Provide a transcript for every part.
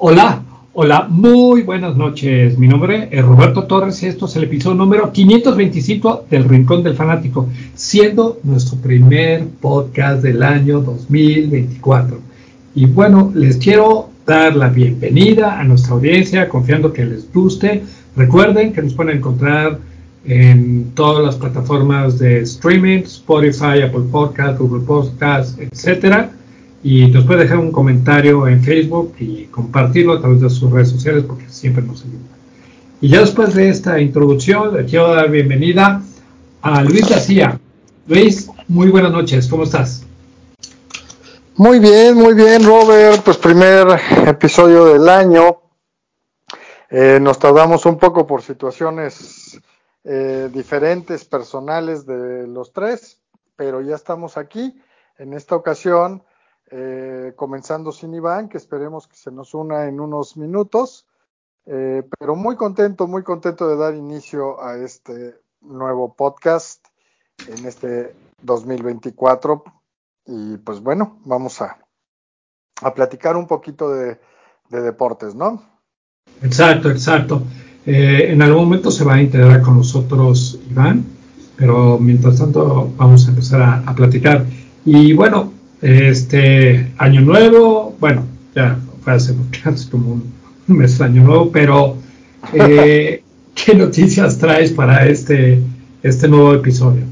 Hola, hola, muy buenas noches. Mi nombre es Roberto Torres y esto es el episodio número 525 del Rincón del Fanático, siendo nuestro primer podcast del año 2024. Y bueno, les quiero dar la bienvenida a nuestra audiencia, confiando que les guste. Recuerden que nos pueden encontrar en todas las plataformas de streaming, Spotify, Apple Podcast, Google Podcast, etcétera y nos puede dejar un comentario en Facebook y compartirlo a través de sus redes sociales porque siempre nos ayuda. Y ya después de esta introducción, le quiero dar bienvenida a Luis García. Luis, muy buenas noches, ¿cómo estás? Muy bien, muy bien, Robert. Pues primer episodio del año. Eh, nos tardamos un poco por situaciones eh, diferentes, personales de los tres, pero ya estamos aquí. En esta ocasión eh, comenzando sin Iván, que esperemos que se nos una en unos minutos. Eh, pero muy contento, muy contento de dar inicio a este nuevo podcast en este 2024. Y pues bueno, vamos a, a platicar un poquito de, deportes, ¿no? Exacto, exacto. Eh, en algún momento se va a integrar con nosotros Iván, pero mientras tanto vamos a empezar a, a platicar. Y bueno, este año nuevo, bueno, ya fue hace mucho, como un, mes año nuevo, pero eh, ¿qué noticias traes para este, este nuevo episodio?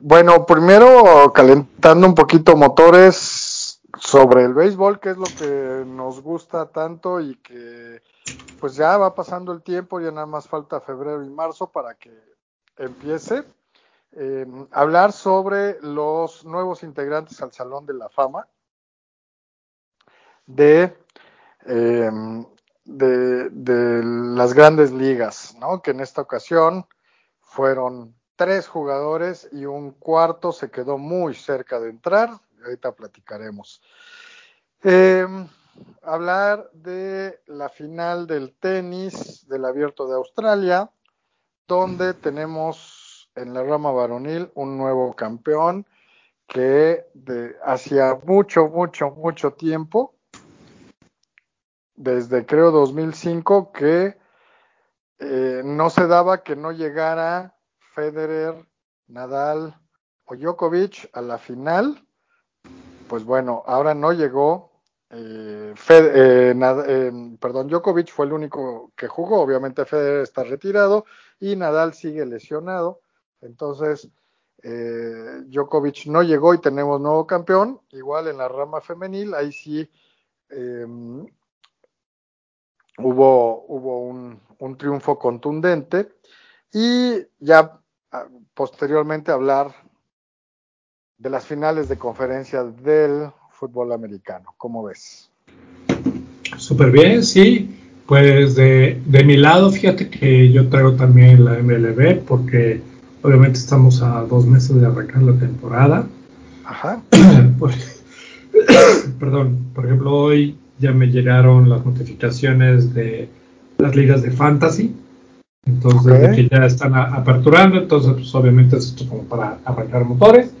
Bueno, primero calentando un poquito motores sobre el béisbol, que es lo que nos gusta tanto y que pues ya va pasando el tiempo, ya nada más falta febrero y marzo para que empiece. Eh, hablar sobre los nuevos integrantes al Salón de la Fama de, em, de, las grandes ligas, ¿no? que en esta ocasión fueron tres jugadores y un cuarto se quedó muy cerca de entrar, ahorita platicaremos. Em, hablar de la final del tenis del abierto de Australia, donde tenemos en la rama varonil un nuevo campeón que de, hacía mucho, mucho, mucho tiempo, desde creo 2005, que eh, no se daba que no llegara Federer, Nadal o Djokovic a la final. Pues bueno, ahora no llegó. Eh, eh, perdón, Djokovic fue el único que jugó. Obviamente Federer está retirado y Nadal sigue lesionado. Entonces, eh, Djokovic no llegó y tenemos nuevo campeón. Igual en la rama femenil, ahí sí em, hubo, hubo un, triunfo contundente. Y ya ah, posteriormente hablar de las finales de conferencia del fútbol americano. ¿Cómo ves? Súper bien, sí. Pues de, de mi lado, fíjate que yo traigo también la MLB porque Obviamente estamos a dos meses de arrancar la temporada. Ajá. perdón, por ejemplo, hoy ya me llegaron las notificaciones de las ligas de fantasy. Entonces, que ya están aperturando, entonces, pues obviamente es esto como para arrancar motores,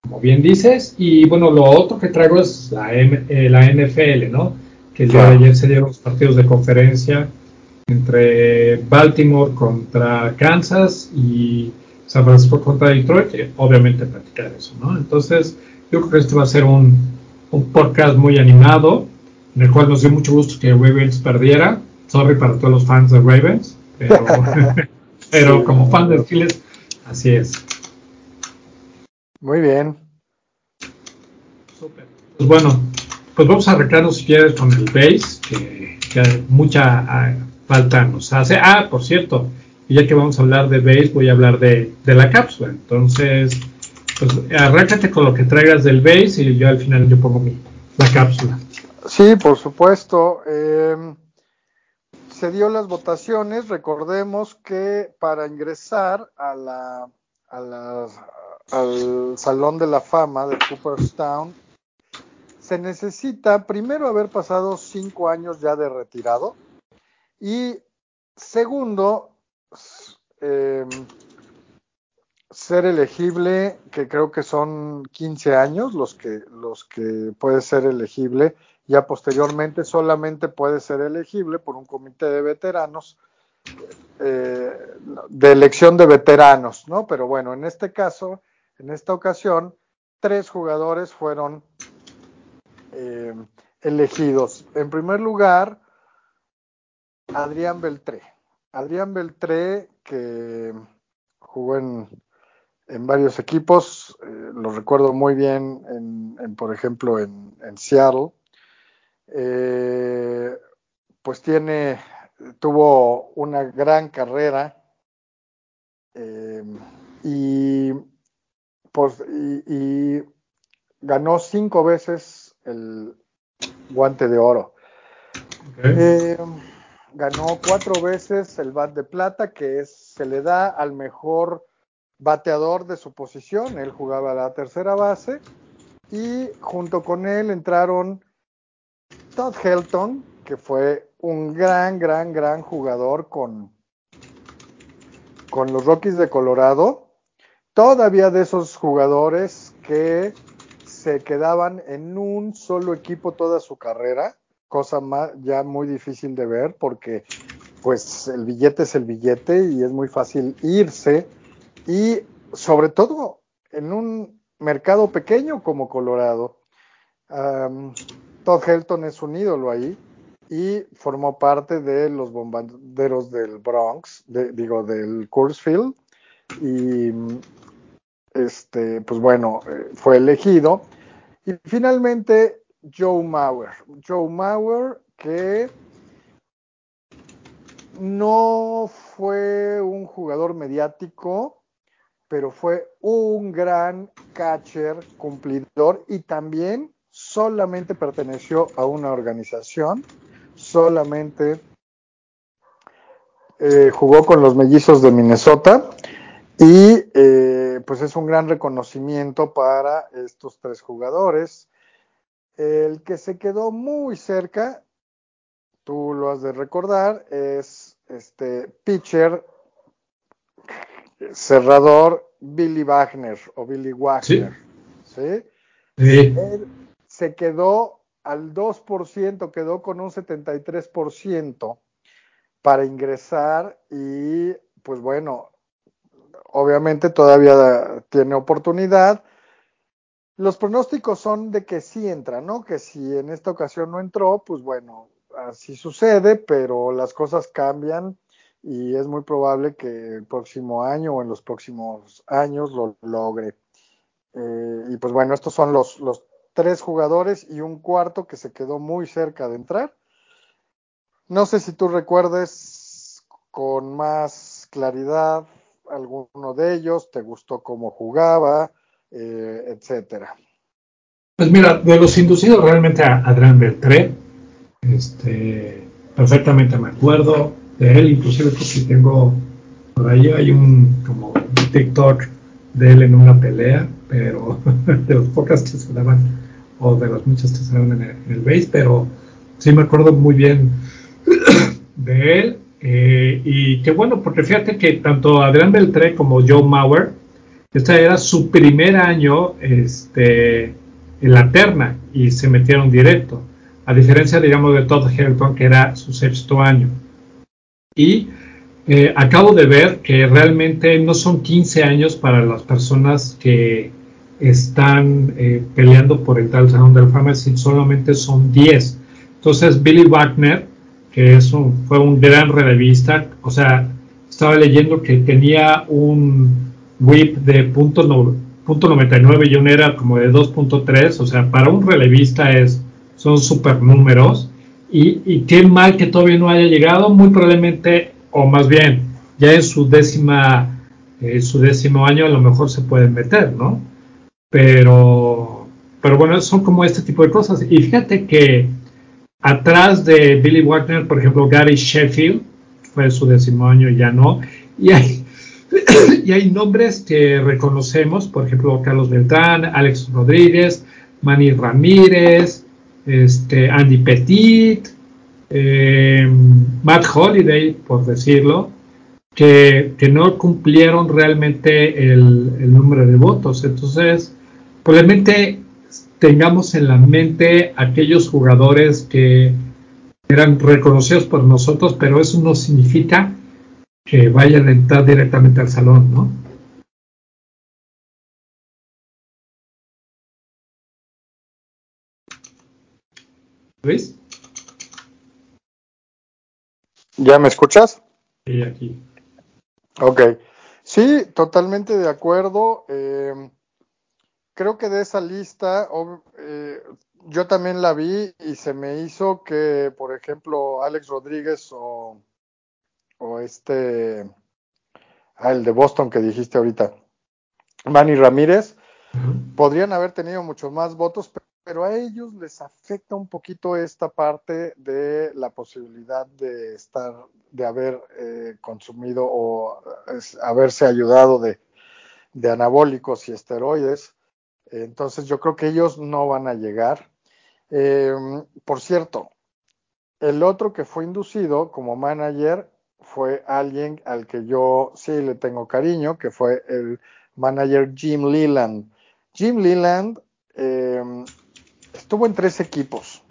como bien dices. Y bueno, lo otro que traigo es la, eh, la NFL, ¿no? Que el día de ayer se dieron los partidos de conferencia entre Baltimore contra Kansas y San Francisco contra Detroit, obviamente platicar eso, ¿no? Entonces, yo creo que este va a ser un, un podcast muy animado, en el cual nos dio mucho gusto que Ravens perdiera. Sorry para todos los fans de Ravens, pero, pero como fan de Steelers, así es. Muy bien. Super. Pues bueno, pues vamos a arrancarnos si quieres con el base, que, que mucha ah, falta nos hace. Ah, por cierto, y ya que vamos a hablar de base, voy a hablar de, la cápsula. Entonces, pues arráncate con lo que traigas del base y yo al final yo pongo mi, la cápsula. Sí, por supuesto. Em, se dio las votaciones. Recordemos que para ingresar a la, a al Salón de la Fama de Cooperstown, se necesita primero haber pasado cinco años ya de retirado y segundo Em, ser elegible, que creo que son 15 años los que, los que puede ser elegible, Ya posteriormente solamente puede ser elegible por un comité de veteranos, eh, de elección de veteranos, ¿no? Pero bueno, en este caso, en esta ocasión, tres jugadores fueron eh, elegidos. En primer lugar, Adrián Beltré. Adrián Beltré, que jugó en, varios equipos, eh, lo recuerdo muy bien, en, por ejemplo, en, Seattle. Eh, pues tiene, tuvo una gran carrera eh, y, pues, y, ganó cinco veces el guante de oro ganó cuatro veces el bat de plata, que es, se le da al mejor bateador de su posición. Él jugaba la tercera base. Y junto con él entraron Todd Helton, que fue un gran, gran, gran jugador con, con los Rockies de Colorado. Todavía de esos jugadores que se quedaban en un solo equipo toda su carrera cosa más, ya muy difícil de ver porque pues el billete es el billete y es muy fácil irse y sobre todo en un mercado pequeño como Colorado. Todd Helton es un ídolo ahí y formó parte de los bombarderos del Bronx, digo del Coors Field y este pues bueno eh, fue elegido y finalmente Joe Mauer. Joe Mauer que no fue un jugador mediático, pero fue un gran catcher, cumplidor y también solamente perteneció a una organización, solamente eh, jugó con los mellizos de Minnesota y eh, pues es un gran reconocimiento para estos tres jugadores. El que se quedó muy cerca, tú lo has de recordar, es este pitcher cerrador Billy Wagner o Billy Wagner. ¿sí? Él se quedó al 2%, quedó con un 73% para ingresar y pues bueno, obviamente todavía tiene oportunidad los pronósticos son de que sí entra, ¿no? Que si en esta ocasión no entró, pues bueno, así sucede, pero las cosas cambian y es muy probable que el próximo año o en los próximos años lo logre. Eh, y pues bueno, estos son los, los tres jugadores y un cuarto que se quedó muy cerca de entrar. No sé si tú recuerdes con más claridad alguno de ellos, te gustó cómo jugaba, eh, etcétera. Pues mira, de los inducidos realmente a Adrián Beltré, este, perfectamente me acuerdo de él, inclusive porque tengo, por ahí hay un como TikTok de él en una pelea, pero de las pocas que se daban, o de las muchas que se daban en el, en base, pero sí me acuerdo muy bien de él. Eh, y qué bueno, porque fíjate que tanto Adrián Beltré como Joe Mauer, este era su primer año este, en la terna y se metieron directo, a diferencia, digamos, de Todd Helton, que era su sexto año. Y eh, acabo de ver que realmente no son 15 años para las personas que están eh, peleando por entrar al Salón de la Fama, solamente son 10. Entonces, Billy Wagner, que es fue un gran relevista, o sea, estaba leyendo que tenía un whip de punto, no, punto 99 y un era como de 2.3, o sea, para un relevista es, son super números. Y, y, qué mal que todavía no haya llegado, muy probablemente, o más bien, ya en su décima, eh, su décimo año a lo mejor se pueden meter, ¿no? Pero, pero bueno, son como este tipo de cosas. Y fíjate que atrás de Billy Wagner, por ejemplo, Gary Sheffield, fue su décimo año ya no. Y hay, y hay nombres que reconocemos, por ejemplo, Carlos Beltrán, Alex Rodríguez, Manny Ramírez, este, Andy Petit, eh, Matt Holiday, por decirlo, que, no cumplieron realmente el, número de votos. Entonces, probablemente tengamos en la mente aquellos jugadores que eran reconocidos por nosotros, pero eso no significa que vayan a entrar directamente al salón, ¿no? Luis. ¿Ya me escuchas? Sí, aquí. Ok. Sí, totalmente de acuerdo. Eh, creo que de esa lista, eh, yo también la vi y se me hizo que, por ejemplo, Alex Rodríguez o, o este, ah, el de Boston que dijiste ahorita, Manny Ramírez, podrían haber tenido muchos más votos, pero a ellos les afecta un poquito esta parte de la posibilidad de estar, de haber eh, consumido o haberse ayudado de, de anabólicos y esteroides entonces yo creo que ellos no van a llegar. Eh, por cierto, el otro que fue inducido como manager fue alguien al que yo sí le tengo cariño, que fue el manager Jim Leland. Jim Leland eh, estuvo en tres equipos.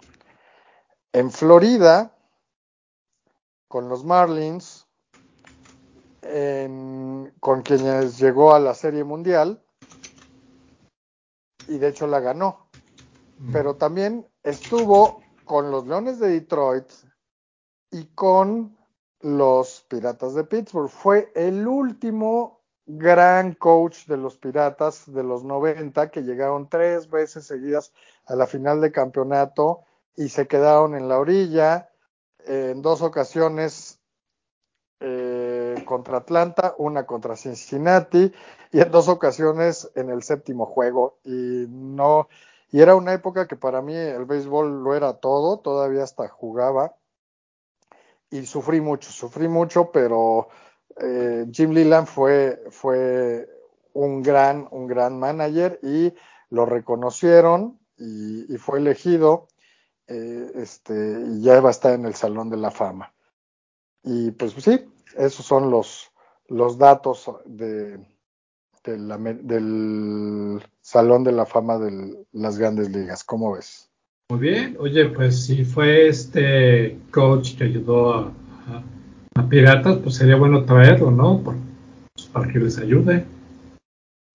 En Florida, con los Marlins, con quienes llegó a la Serie Mundial, y de hecho la ganó. Pero también estuvo con los Leones de Detroit y con los Piratas de Pittsburgh. Fue el último gran coach de los Piratas de los 90 que llegaron tres veces seguidas a la final de campeonato y se quedaron en la orilla. En dos ocasiones eh, contra Atlanta, una contra Cincinnati y en dos ocasiones en el séptimo juego. Y no, y era una época que para mí el béisbol lo era todo, todavía hasta jugaba. Y sufrí mucho, sufrí mucho, pero eh, Jim Leland fue, fue un gran, un gran manager y lo reconocieron y, fue elegido. Eh, este, y ya va a estar en el Salón de la Fama. Y pues sí, esos son los, los datos de, del Salón de la Fama de las Grandes Ligas. ¿Cómo ves? Muy bien. Oye, pues si fue este coach que ayudó a, Piratas, pues sería bueno traerlo, ¿no? Pues, para que les ayude.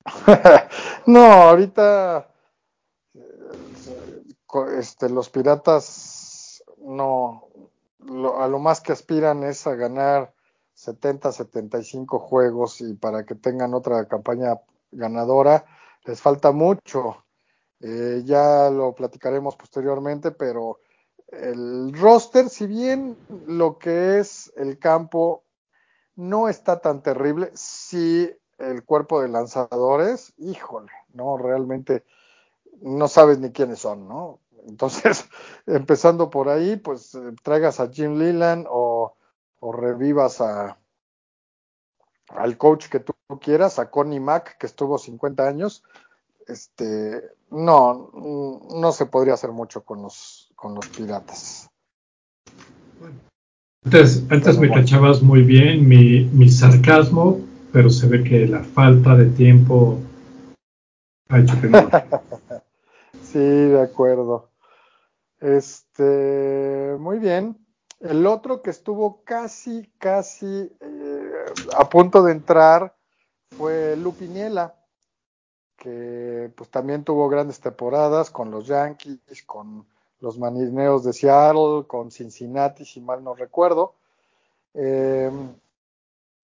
no, ahorita este, los Piratas no, a lo más que aspiran es a ganar 70, 75 juegos y para que tengan otra campaña ganadora les falta mucho. Eh, ya lo platicaremos posteriormente, pero el roster, si bien lo que es el campo no está tan terrible, si el cuerpo de lanzadores, híjole, no, realmente no sabes ni quiénes son, ¿no? Entonces, empezando por ahí, pues eh, traigas a Jim Leland o, revivas a, al coach que tú quieras, a Connie Mack, que estuvo 50 años, este, no, no se podría hacer mucho con los, con los piratas. Antes, antes me cachabas muy bien mi, mi sarcasmo, pero se ve que la falta de tiempo ha hecho que no. sí, de acuerdo. Este, muy bien. El otro que estuvo casi, casi eh, a punto de entrar fue Lupiniela, que pues también tuvo grandes temporadas con los Yankees, con los Manineos de Seattle, con Cincinnati, si mal no recuerdo. Em,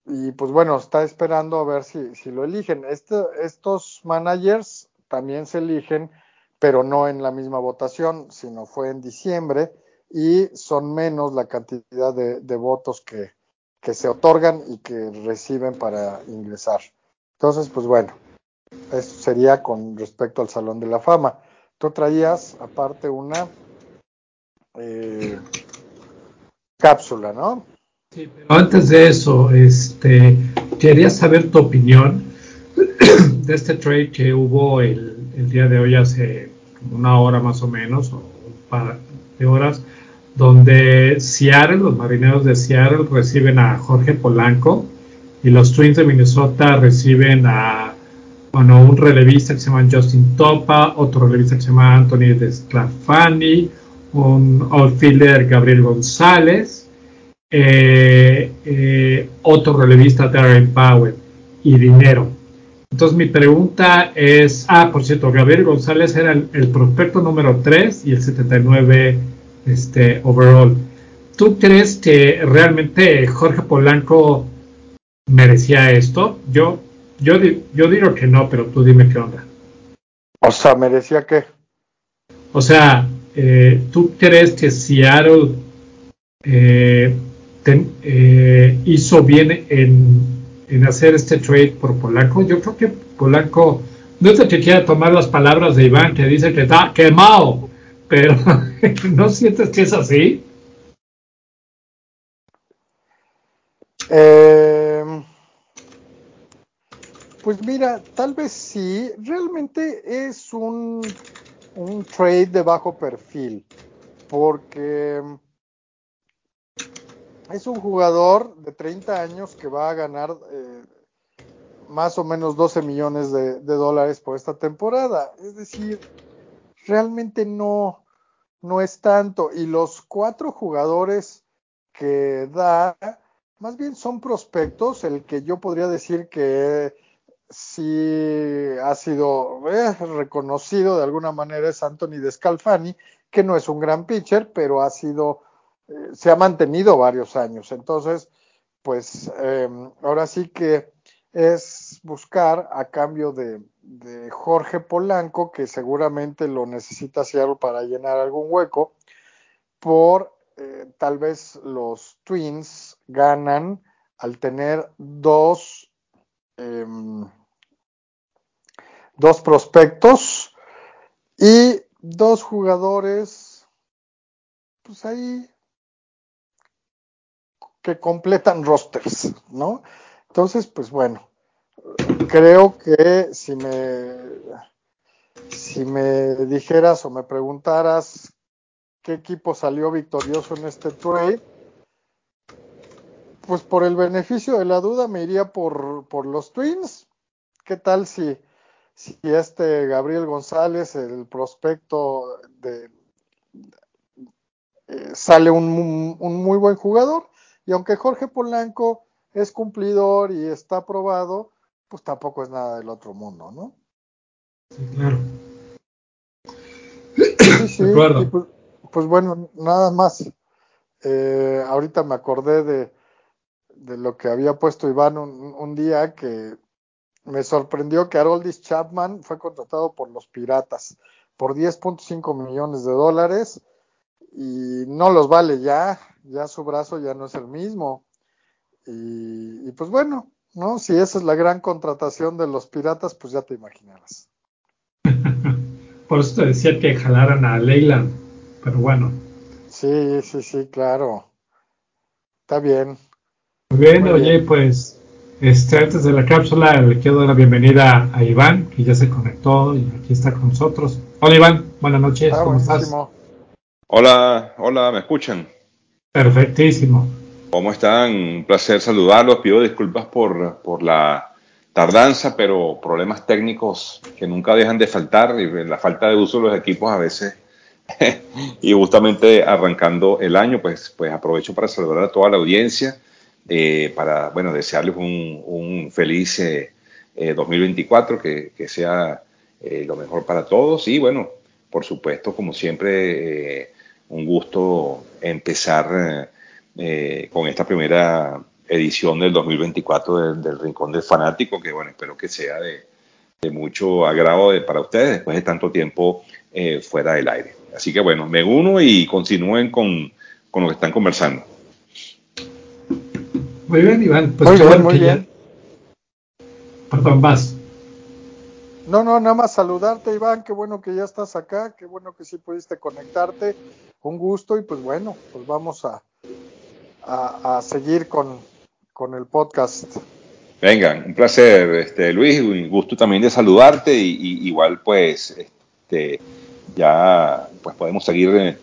y pues bueno, está esperando a ver si, si lo eligen. Este, estos managers también se eligen pero no en la misma votación, sino fue en diciembre y son menos la cantidad de, votos que, se otorgan y que reciben para ingresar. Entonces, pues bueno, eso sería con respecto al Salón de la Fama. Tú traías aparte una eh, cápsula, ¿no? Sí, pero antes de eso, este, quería saber tu opinión de este trade que hubo el, el día de hoy hace una hora más o menos, o un par de horas, donde Seattle, los marineros de Seattle reciben a Jorge Polanco y los Twins de Minnesota reciben a bueno, un relevista que se llama Justin Topa, otro relevista que se llama Anthony Desclafani, un outfielder Gabriel González, eh, eh, otro relevista Darren Powell y dinero. Entonces mi pregunta es, ah, por cierto, Gabriel González era el, prospecto número 3 y el 79 este, overall. ¿Tú crees que realmente Jorge Polanco merecía esto? Yo, yo, yo digo que no, pero tú dime qué onda. O sea, ¿merecía qué? O sea, eh, ¿tú crees que Seattle eh, eh, hizo bien en en hacer este trade por Polanco. Yo creo que Polanco, no es que quiera tomar las palabras de Iván que dice que está quemado, pero ¿no sientes que es así? Em, pues mira, tal vez sí, realmente es un, un trade de bajo perfil, porque es un jugador de 30 años que va a ganar eh, más o menos 12 millones de, dólares por esta temporada. Es decir, realmente no, no es tanto. Y los cuatro jugadores que da, más bien son prospectos. El que yo podría decir que sí ha sido eh, reconocido de alguna manera es Anthony Descalfani, que no es un gran pitcher, pero ha sido eh, se ha mantenido varios años. Entonces, pues em, ahora sí que es buscar a cambio de, Jorge Polanco, que seguramente lo necesita Seattle para llenar algún hueco, por eh, tal vez los Twins ganan al tener dos, em, dos prospectos y dos jugadores, pues ahí que completan rosters, ¿no? Entonces, pues bueno, creo que si me, si me dijeras o me preguntaras qué equipo salió victorioso en este trade, pues por el beneficio de la duda me iría por, por los Twins. ¿Qué tal si, si este Gabriel González, el prospecto de, eh, sale un, un, muy buen jugador? Y aunque Jorge Polanco es cumplidor y está aprobado, pues tampoco es nada del otro mundo, ¿no? Sí, claro. Sí, sí. Pues, pues, bueno, nada más. Eh, ahorita me acordé de, de, lo que había puesto Iván un, un día que me sorprendió que Haroldis Chapman fue contratado por los Piratas por 10.5 millones de dólares y no los vale ya, ya su brazo ya no es el mismo. Y, pues bueno, ¿no? Si esa es la gran contratación de los piratas, pues ya te imaginarás. Por eso te decía que jalaran a Leyland, pero bueno. Sí, sí, sí, claro. Está bien. Muy bien, oye, pues este, antes de la cápsula le quiero dar la bienvenida a Iván, que ya se conectó y aquí está con nosotros. Hola Iván, buenas noches, ah, ¿cómo estás? Hola, hola, ¿me escuchan? Perfectísimo. ¿Cómo están? Un placer saludarlos. Pido disculpas por, por la tardanza, pero problemas técnicos que nunca dejan de faltar y la falta de uso de los equipos a veces. y justamente arrancando el año, pues, pues aprovecho para saludar a toda la audiencia, eh, para, bueno, desearles un, un feliz 2024, eh, que, que sea eh, lo mejor para todos y, bueno, por supuesto, como siempre, un gusto empezar eh, con esta primera edición del 2024 del, Rincón del Fanático, que bueno, espero que sea de, mucho agrado para ustedes después de tanto tiempo eh, fuera del aire. Así que bueno, me uno y continúen con, con lo que están conversando. Muy bien, Iván. Pues muy bien, muy bien. Perdón, vas. No, no, nada más saludarte, Iván. Qué bueno que ya estás acá. Qué bueno que sí pudiste conectarte. Un gusto y pues bueno, pues vamos a, a, seguir con, con, el podcast. Venga, un placer, este, Luis. Un gusto también de saludarte y, igual pues este, ya pues podemos seguir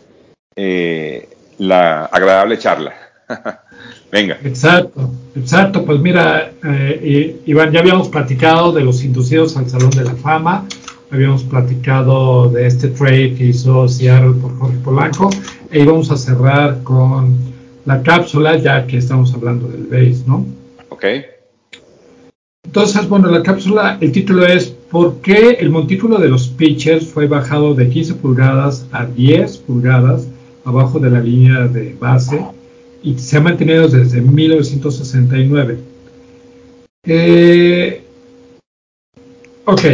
eh, la agradable charla. Venga. Exacto. Exacto, pues mira, eh, Iván, ya habíamos platicado de los inducidos al Salón de la Fama, habíamos platicado de este trade que hizo Seattle por Jorge Polanco, e íbamos a cerrar con la cápsula, ya que estamos hablando del base, ¿no? Ok. Entonces, bueno, la cápsula, el título es ¿Por qué el montículo de los pitchers fue bajado de 15 pulgadas a 10 pulgadas abajo de la línea de base? Y se ha mantenido desde 1969. Eh, ok.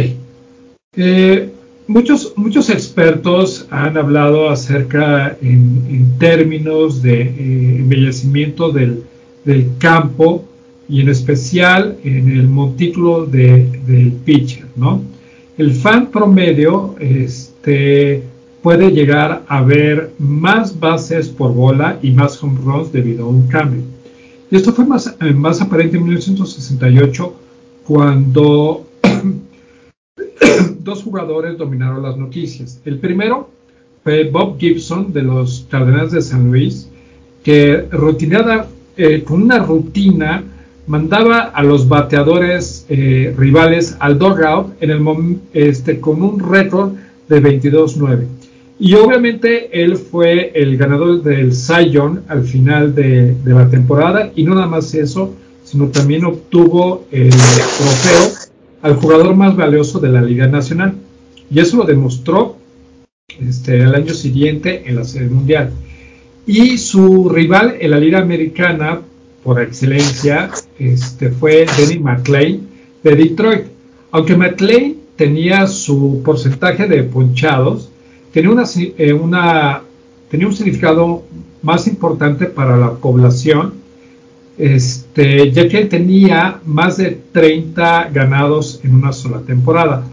Eh, muchos, muchos expertos han hablado acerca en, términos de eh, embellecimiento del, campo y en especial en el montículo del pitcher, ¿no? El fan promedio este, puede llegar a haber más bases por bola y más home runs debido a un cambio. Y esto fue más, eh, más aparente en 1968 cuando dos jugadores dominaron las noticias. El primero fue Bob Gibson de los Cardenales de San Luis, que rutinada, eh, con una rutina mandaba a los bateadores eh, rivales al dugout en el este, con un récord de 22-9. Y obviamente él fue el ganador del Young al final de, la temporada y no nada más eso, sino también obtuvo el trofeo al jugador más valioso de la Liga Nacional. Y eso lo demostró este, el año siguiente en la Serie Mundial. Y su rival en la Liga Americana, por excelencia, este, fue Denny McClain de Detroit. Aunque McClain tenía su porcentaje de ponchados, eh, tenía un significado más importante para la población, este, ya que él tenía más de 30 ganados en una sola temporada.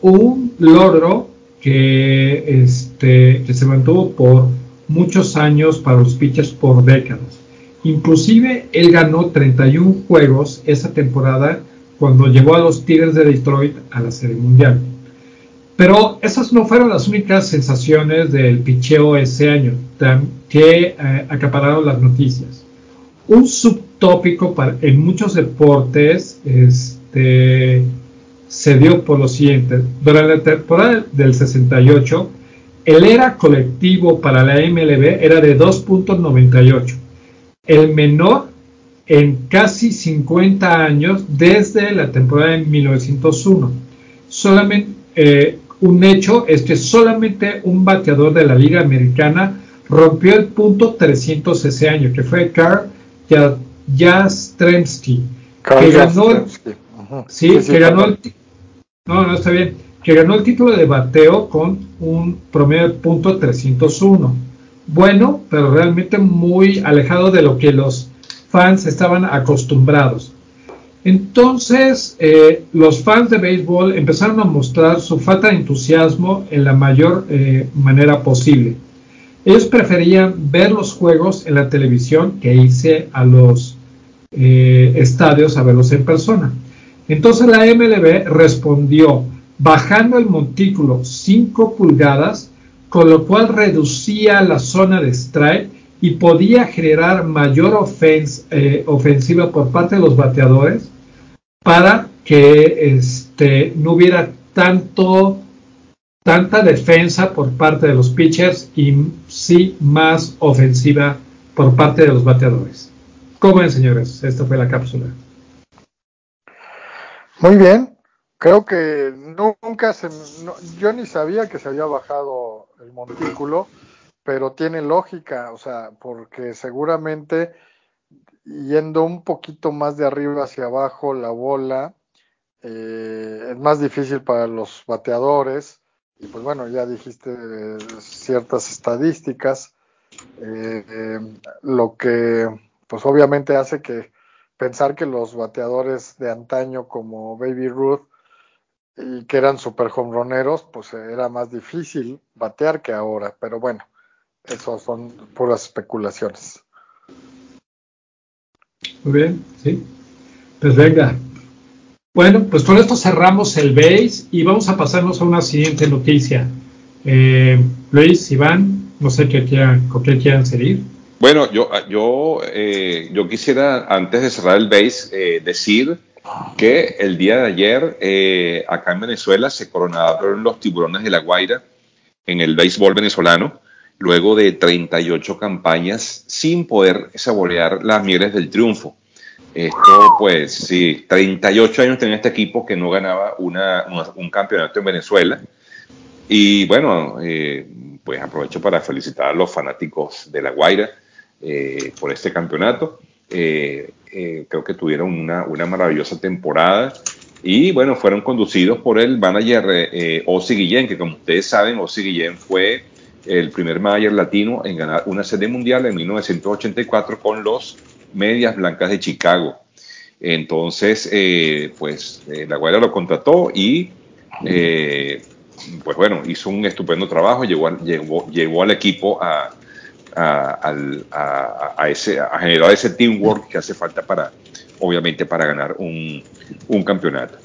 Un logro que, este, que se mantuvo por muchos años para los pitchers por décadas. Inclusive él ganó 31 juegos esa temporada cuando llevó a los Tigres de Detroit a la Serie Mundial. Pero esas no fueron las únicas sensaciones del picheo ese año que eh, acapararon las noticias. Un subtópico para, en muchos deportes este, se dio por lo siguiente. Durante la temporada del 68, el era colectivo para la MLB era de 2.98, el menor en casi 50 años desde la temporada de 1901. Solamente eh, un hecho es que solamente un bateador de la Liga Americana rompió el punto 300 ese año, que fue Carl Jastremski, que ganó, el, sí, que ganó el, no, no está bien, que ganó el título de bateo con un promedio de punto 301. Bueno, pero realmente muy alejado de lo que los fans estaban acostumbrados. Entonces, eh, los fans de béisbol empezaron a mostrar su falta de entusiasmo en la mayor eh, manera posible. Ellos preferían ver los juegos en la televisión que irse a los eh, estadios a verlos en persona. Entonces la MLB respondió bajando el montículo 5 pulgadas, con lo cual reducía la zona de strike y podía generar mayor ofensiva por parte de los bateadores para que este, no hubiera tanto tanta defensa por parte de los pitchers y sí más ofensiva por parte de los bateadores. ¿Cómo ven, señores? Esta fue la cápsula. Muy bien. Creo que nunca se... yo ni sabía que se había bajado el montículo, pero tiene lógica, o sea, porque seguramente yendo un poquito más de arriba hacia abajo la bola, eh, es más difícil para los bateadores. Y pues bueno, ya dijiste eh, ciertas estadísticas, eh, lo que pues obviamente hace que pensar que los bateadores de antaño como Baby Ruth y que eran super hombroneros, pues era más difícil batear que ahora. Pero bueno, eso son puras especulaciones. Muy bien, sí. Pues venga. Bueno, pues con esto cerramos el base y vamos a pasarnos a una siguiente noticia. Eh, Luis, Iván, no sé qué quieran, con qué quieran seguir. Bueno, yo, yo, eh, yo quisiera, antes de cerrar el base, eh, decir que el día de ayer, eh, acá en Venezuela, se coronaron los tiburones de la Guaira en el béisbol venezolano, luego de 38 campañas sin poder saborear las mieles del triunfo. Esto, pues, sí, 38 años tenía este equipo que no ganaba una, un campeonato en Venezuela. Y bueno, eh, pues aprovecho para felicitar a los fanáticos de La Guaira eh, por este campeonato. Eh, creo que tuvieron una, una, maravillosa temporada y bueno, fueron conducidos por el manager eh, Guillén, que como ustedes saben, Ozzy Guillén fue el primer manager latino en ganar una serie mundial en 1984 con los Medias Blancas de Chicago. Entonces, pues La Guaira lo contrató y pues bueno, hizo un estupendo trabajo, llevó, llevó al equipo a, a, generar ese teamwork que hace falta para, obviamente, para ganar un, campeonato.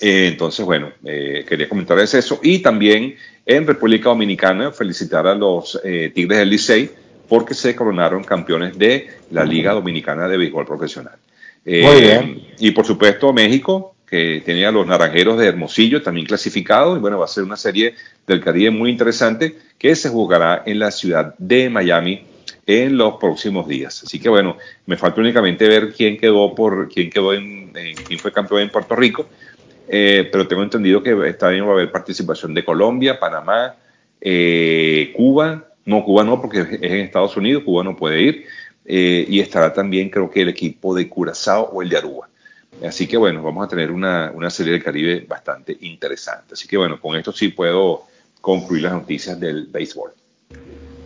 Eh, entonces, bueno, eh, quería comentarles eso. Y también en República Dominicana, felicitar a los eh, Tigres del Licey porque se coronaron campeones de la Liga Dominicana de Béisbol Profesional. Muy bien. Y por supuesto, México, que tenía los naranjeros de Hermosillo también clasificados. Y bueno, va a ser una serie del Caribe muy interesante que se jugará en la ciudad de Miami en los próximos días. Así que bueno, me falta únicamente ver quién quedó por quién quedó en, quién fue campeón en Puerto Rico. Eh, pero tengo entendido que esta año va a haber participación de Colombia, Panamá, eh, Cuba. No, Cuba no, porque es en Estados Unidos, Cuba no puede ir. Eh, y estará también, creo que el equipo de Curazao o el de Aruba. Así que bueno, vamos a tener una, una serie del Caribe bastante interesante. Así que bueno, con esto sí puedo concluir las noticias del béisbol.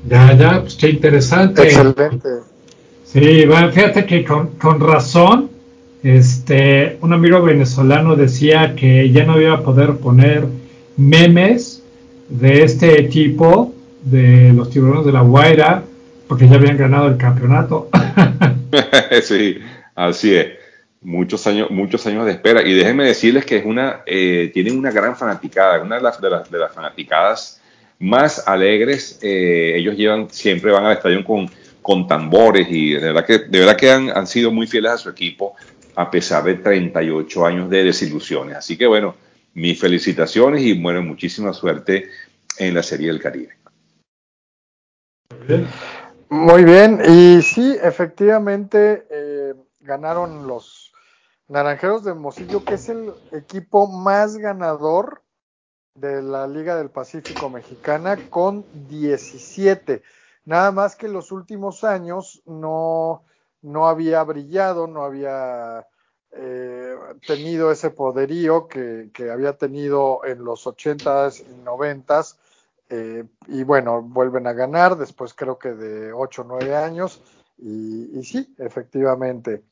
Ya, ya, pues qué interesante. Excelente. Sí, bueno, fíjate que con, con, razón, este, un amigo venezolano decía que ya no iba a poder poner memes de este equipo, de los tiburones de la Guaira, porque ya habían ganado el campeonato. sí, así es muchos años, muchos años de espera. Y déjenme decirles que es una, eh, tienen una gran fanaticada, una de las, de las, fanaticadas más alegres. Eh, ellos llevan, siempre van al estadio con, con tambores y de verdad que, de verdad que han sido muy fieles a su equipo a pesar de 38 años de desilusiones. Así que bueno, mis felicitaciones y bueno, muchísima suerte en la Serie del Caribe. Muy bien, y sí, efectivamente eh, ganaron los Naranjeros de Hermosillo, que es el equipo más ganador de la Liga del Pacífico Mexicana con 17. Nada más que en los últimos años no, no había brillado, no había eh, tenido ese poderío que, había tenido en los 80s y 90s. Eh, y bueno, vuelven a ganar después creo que de 8 o 9 años. Y, sí, efectivamente.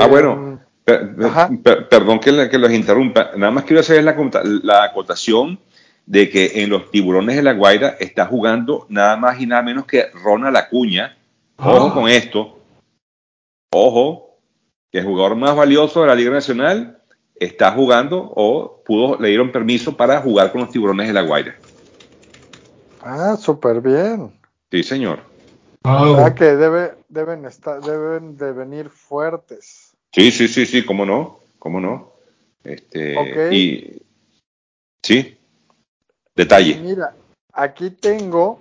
ah, bueno, em, perdón que, los interrumpa. Nada más quiero hacer la, la acotación de que en los tiburones de la Guaira está jugando nada más y nada menos que Ronald Acuña. Ojo ah. con esto. Ojo, que el jugador más valioso de la Liga Nacional está jugando o pudo, le dieron permiso para jugar con los tiburones de la Guaira. Ah, súper bien. Sí, señor. Ah, que debe, deben, estar, deben de venir fuertes. Sí, sí, sí, sí, cómo no, cómo no. Este, Y sí, detalle. Mira, aquí tengo,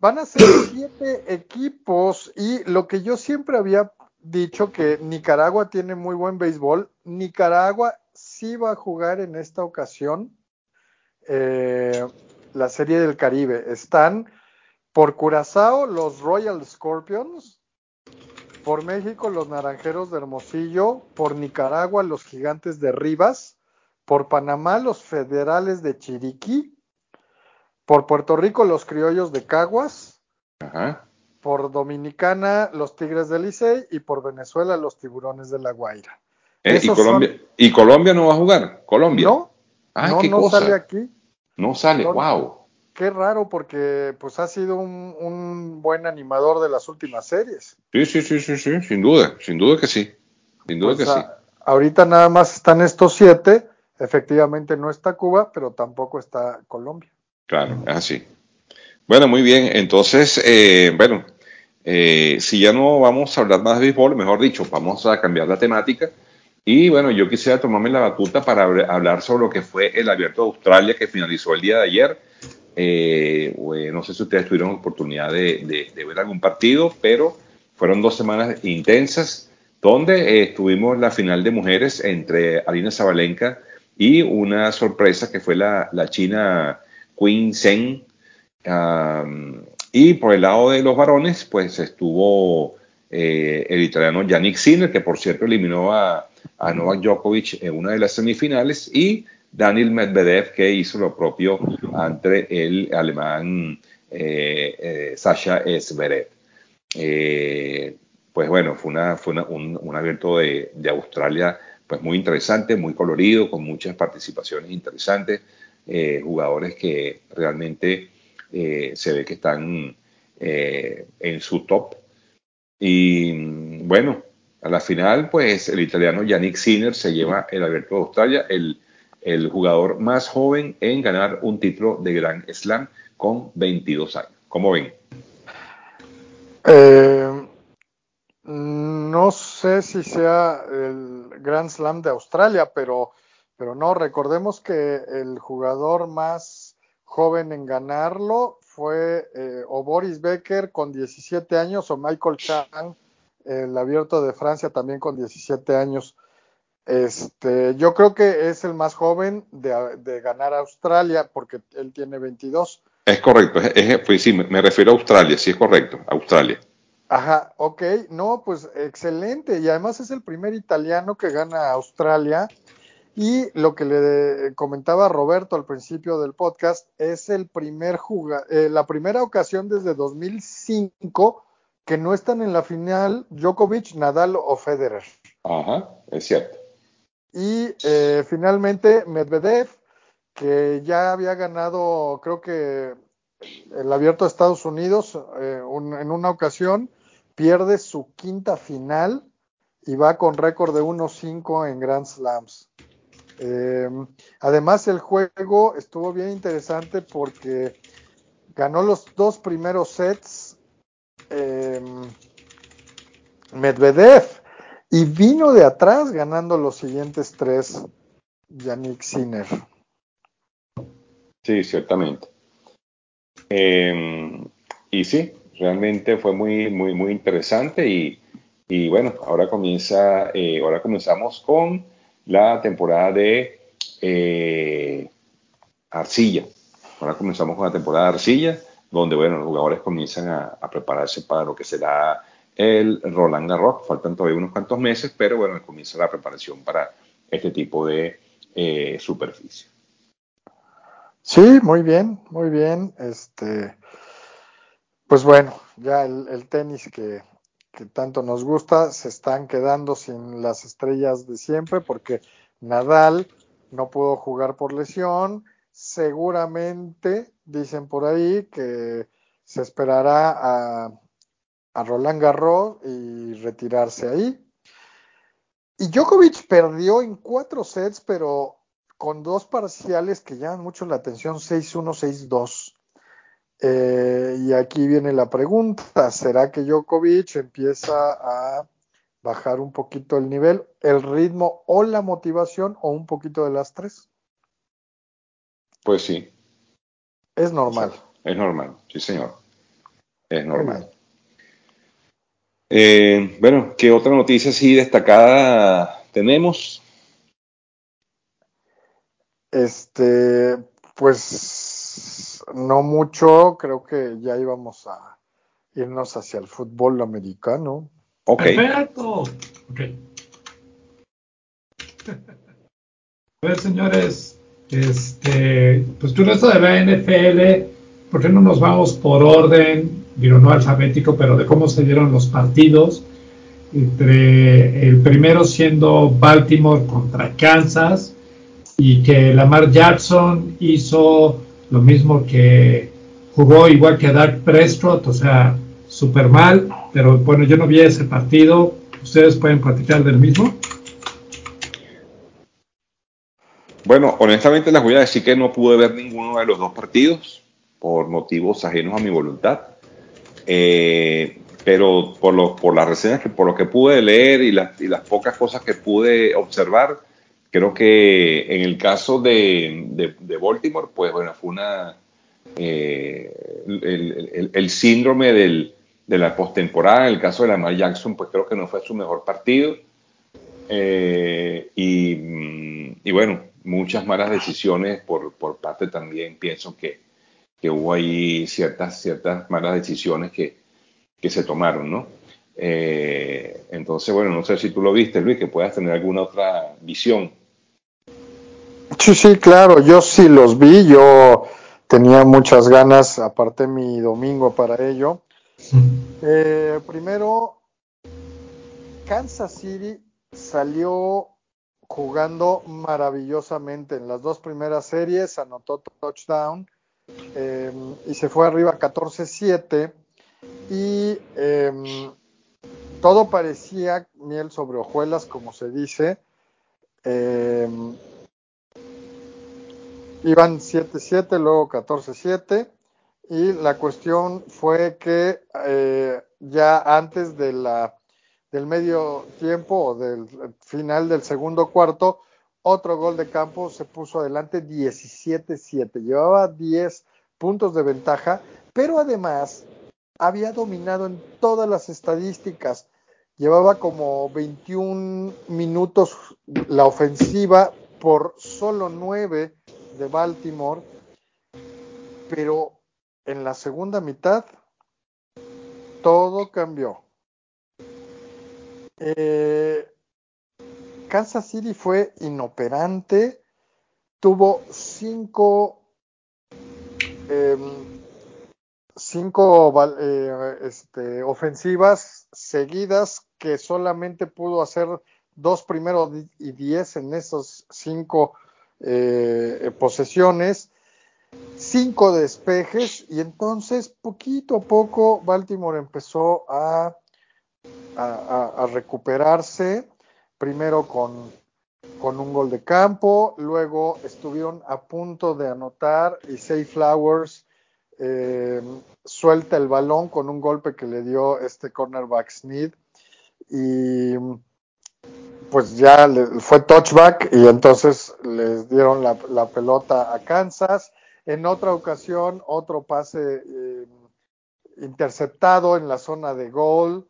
van a ser siete equipos y lo que yo siempre había dicho que Nicaragua tiene muy buen béisbol, Nicaragua sí va a jugar en esta ocasión eh, la Serie del Caribe. Están por Curazao los Royal Scorpions, por México los Naranjeros de Hermosillo, por Nicaragua los Gigantes de Rivas, por Panamá los Federales de Chiriquí, por Puerto Rico los Criollos de Caguas, por Dominicana los Tigres de Licey y por Venezuela los Tiburones de La Guaira. Eh, ¿y, Colombia, ¿Y Colombia no va a jugar? ¿Colombia? No, no, sale aquí. No sale, wow qué raro porque pues ha sido un, buen animador de las últimas series. Sí, sí, sí, sí, sí, sin duda, sin duda que sí, sin duda pues, que sí. Ahorita nada más están estos siete, efectivamente no está Cuba, pero tampoco está Colombia. Claro, es así. Bueno, muy bien, entonces, eh, bueno, eh, si ya no vamos a hablar más de béisbol, mejor dicho, vamos a cambiar la temática. Y bueno, yo quisiera tomarme la batuta para hablar sobre lo que fue el Abierto de Australia que finalizó el día de ayer. Eh, no sé si ustedes tuvieron oportunidad de, ver algún partido, pero fueron dos semanas intensas donde eh, tuvimos la final de mujeres entre Alina Zabalenka y una sorpresa que fue la, la china Queen Zheng. Y por el lado de los varones, pues estuvo eh, el italiano Yannick Sinner, que por cierto eliminó a, Novak Djokovic en una de las semifinales, y Daniel Medvedev, que hizo lo propio ante el alemán eh, eh, Sasha Zverev. pues bueno, fue, una, fue un, abierto de, de Australia pues muy interesante, muy colorido, con muchas participaciones interesantes, jugadores que realmente eh, se ve que están eh, en su top. Y bueno, a la final, pues el italiano Yannick Sinner se lleva el Abierto de Australia, el, el jugador más joven en ganar un título de Grand Slam con 22 años. ¿Cómo ven? no sé si sea el Grand Slam de Australia, pero, pero no, recordemos que el jugador más joven en ganarlo fue eh, o Boris Becker con 17 años o Michael Chang, el abierto de Francia también con 17 años. Este, yo creo que es el más joven de, de ganar Australia porque él tiene 22. Es correcto, es, pues sí, me refiero a Australia, sí es correcto, Australia. Ajá, ok, no, pues excelente. Y además es el primer italiano que gana Australia. Y lo que le comentaba Roberto al principio del podcast, es el primer juga eh, la primera ocasión desde 2005 que no están en la final Djokovic, Nadal o Federer. Ajá, es cierto. Y eh, finalmente Medvedev, que ya había ganado, creo que el abierto de Estados Unidos eh, en una ocasión, pierde su quinta final y va con récord de 1-5 en Grand Slams. Em, además, el juego estuvo bien interesante porque ganó los dos primeros sets em, Medvedev y vino de atrás ganando los siguientes tres Yannick Sinner. Sí, ciertamente. Em, y sí, realmente fue muy, muy, muy interesante y, y bueno, ahora comienza, eh, ahora comenzamos con la temporada de eh, arcilla. Ahora comenzamos con la temporada de arcilla, donde bueno, los jugadores comienzan a, prepararse para lo que será el Roland Garros. Faltan todavía unos cuantos meses, pero bueno, comienza la preparación para este tipo de eh, superficie. Sí, muy bien, muy bien. Este, pues bueno, ya el, tenis que, tanto nos gusta se están quedando sin las estrellas de siempre porque Nadal no pudo jugar por lesión. Seguramente, dicen por ahí, que se esperará a, a Roland Garros y retirarse ahí. Y Djokovic perdió en cuatro sets, pero con dos parciales que llaman mucho la atención, 6-1, 6-2. Eh, y aquí viene la pregunta, ¿será que Djokovic empieza a bajar un poquito el nivel, el ritmo o la motivación o un poquito de las tres? Pues sí. Es normal. Es normal, sí señor. Es normal. Eh, bueno, ¿qué otra noticia así destacada tenemos? Este, pues no mucho, creo que ya íbamos a irnos hacia el fútbol americano. Ok. Perfecto. A ver, señores, este, pues tú resto de la NFL, ¿por qué no nos vamos por orden, digo no alfabético, pero de cómo se dieron los partidos? Entre el primero siendo Baltimore contra Kansas y que Lamar Jackson hizo lo mismo que jugó igual que Dark Prescott, o sea, súper mal, pero bueno, yo no vi ese partido, ¿ustedes pueden platicar del mismo? Bueno, honestamente les voy a decir que no pude ver ninguno de los dos partidos por motivos ajenos a mi voluntad. Eh, pero por, lo, por las reseñas que por lo que pude leer y las, y las pocas cosas que pude observar, creo que en el caso de, de, Baltimore, pues bueno, fue una eh, el, el, síndrome del, de la postemporada. En el caso de Lamar Jackson, pues creo que no fue su mejor partido. Eh, y, mm, y, bueno, muchas malas decisiones por, por parte también, pienso que, que hubo ahí ciertas, ciertas malas decisiones que, que se tomaron, ¿no? Eh, entonces, bueno, no sé si tú lo viste, Luis, que puedas tener alguna otra visión. Sí, sí, claro, yo sí los vi, yo tenía muchas ganas, aparte mi domingo para ello. Eh, primero, Kansas City salió jugando maravillosamente en las dos primeras series, anotó touchdown eh, y se fue arriba 14-7 y em, todo parecía miel sobre hojuelas, como se dice. Em, iban 7-7, luego 14-7 y la cuestión fue que eh, ya antes del medio tiempo o del final del segundo cuarto, otro gol de campo se puso adelante 17-7, llevaba 10 puntos de ventaja, pero además había dominado en todas las estadísticas. Llevaba como 21 minutos la ofensiva por solo 9 de Baltimore, pero en la segunda mitad todo cambió. Eh, Kansas City fue inoperante, tuvo cinco em, cinco eh, este, ofensivas seguidas que solamente pudo hacer dos primeros y diez en esos cinco eh, posesiones, cinco despejes y entonces poquito a poco Baltimore empezó a, recuperarse, primero con, un gol de campo, luego estuvieron a punto de anotar y Say Flowers eh, suelta el balón con un golpe que le dio este cornerback Smith y pues ya fue touchback y entonces les dieron la, pelota a Kansas. En otra ocasión, otro pase eh, interceptado en la zona de gol,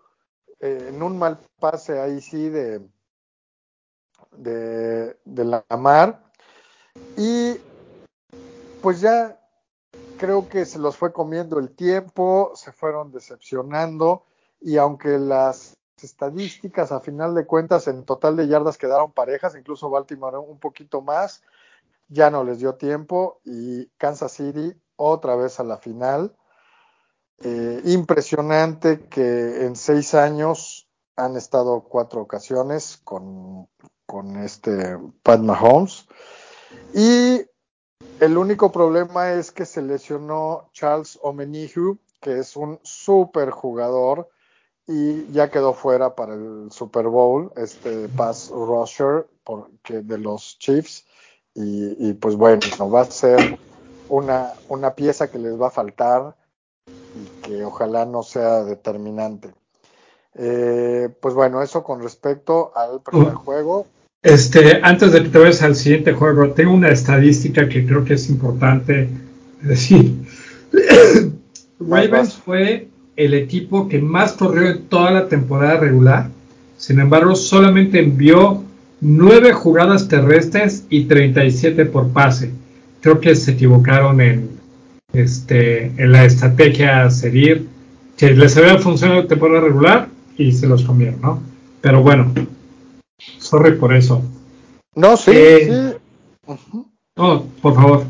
eh, en un mal pase ahí sí de, de, de la mar. Y pues ya creo que se los fue comiendo el tiempo, se fueron decepcionando y aunque las estadísticas a final de cuentas en total de yardas quedaron parejas, incluso Baltimore un poquito más, ya no les dio tiempo y Kansas City otra vez a la final. Eh, impresionante que en seis años han estado cuatro ocasiones con, con este Pat Mahomes y el único problema es que se lesionó Charles Omenihu, que es un super jugador y ya quedó fuera para el Super Bowl, este pass rusher de los Chiefs. Y, pues bueno, va a ser una, una pieza que les va a faltar y que ojalá no sea determinante. Eh, pues bueno, eso con respecto al primer juego. Este, antes de que te vayas al siguiente juego, tengo una estadística que creo que es importante decir. Ravens fue el equipo que más corrió en toda la temporada regular. Sin embargo, solamente envió nueve jugadas terrestres y 37 por pase. Creo que se equivocaron en, este, en la estrategia a seguir, que les había funcionado en temporada regular y se los comieron, ¿no? Pero bueno, Sorry por eso. No, sí, eh, sí. Oh, por favor.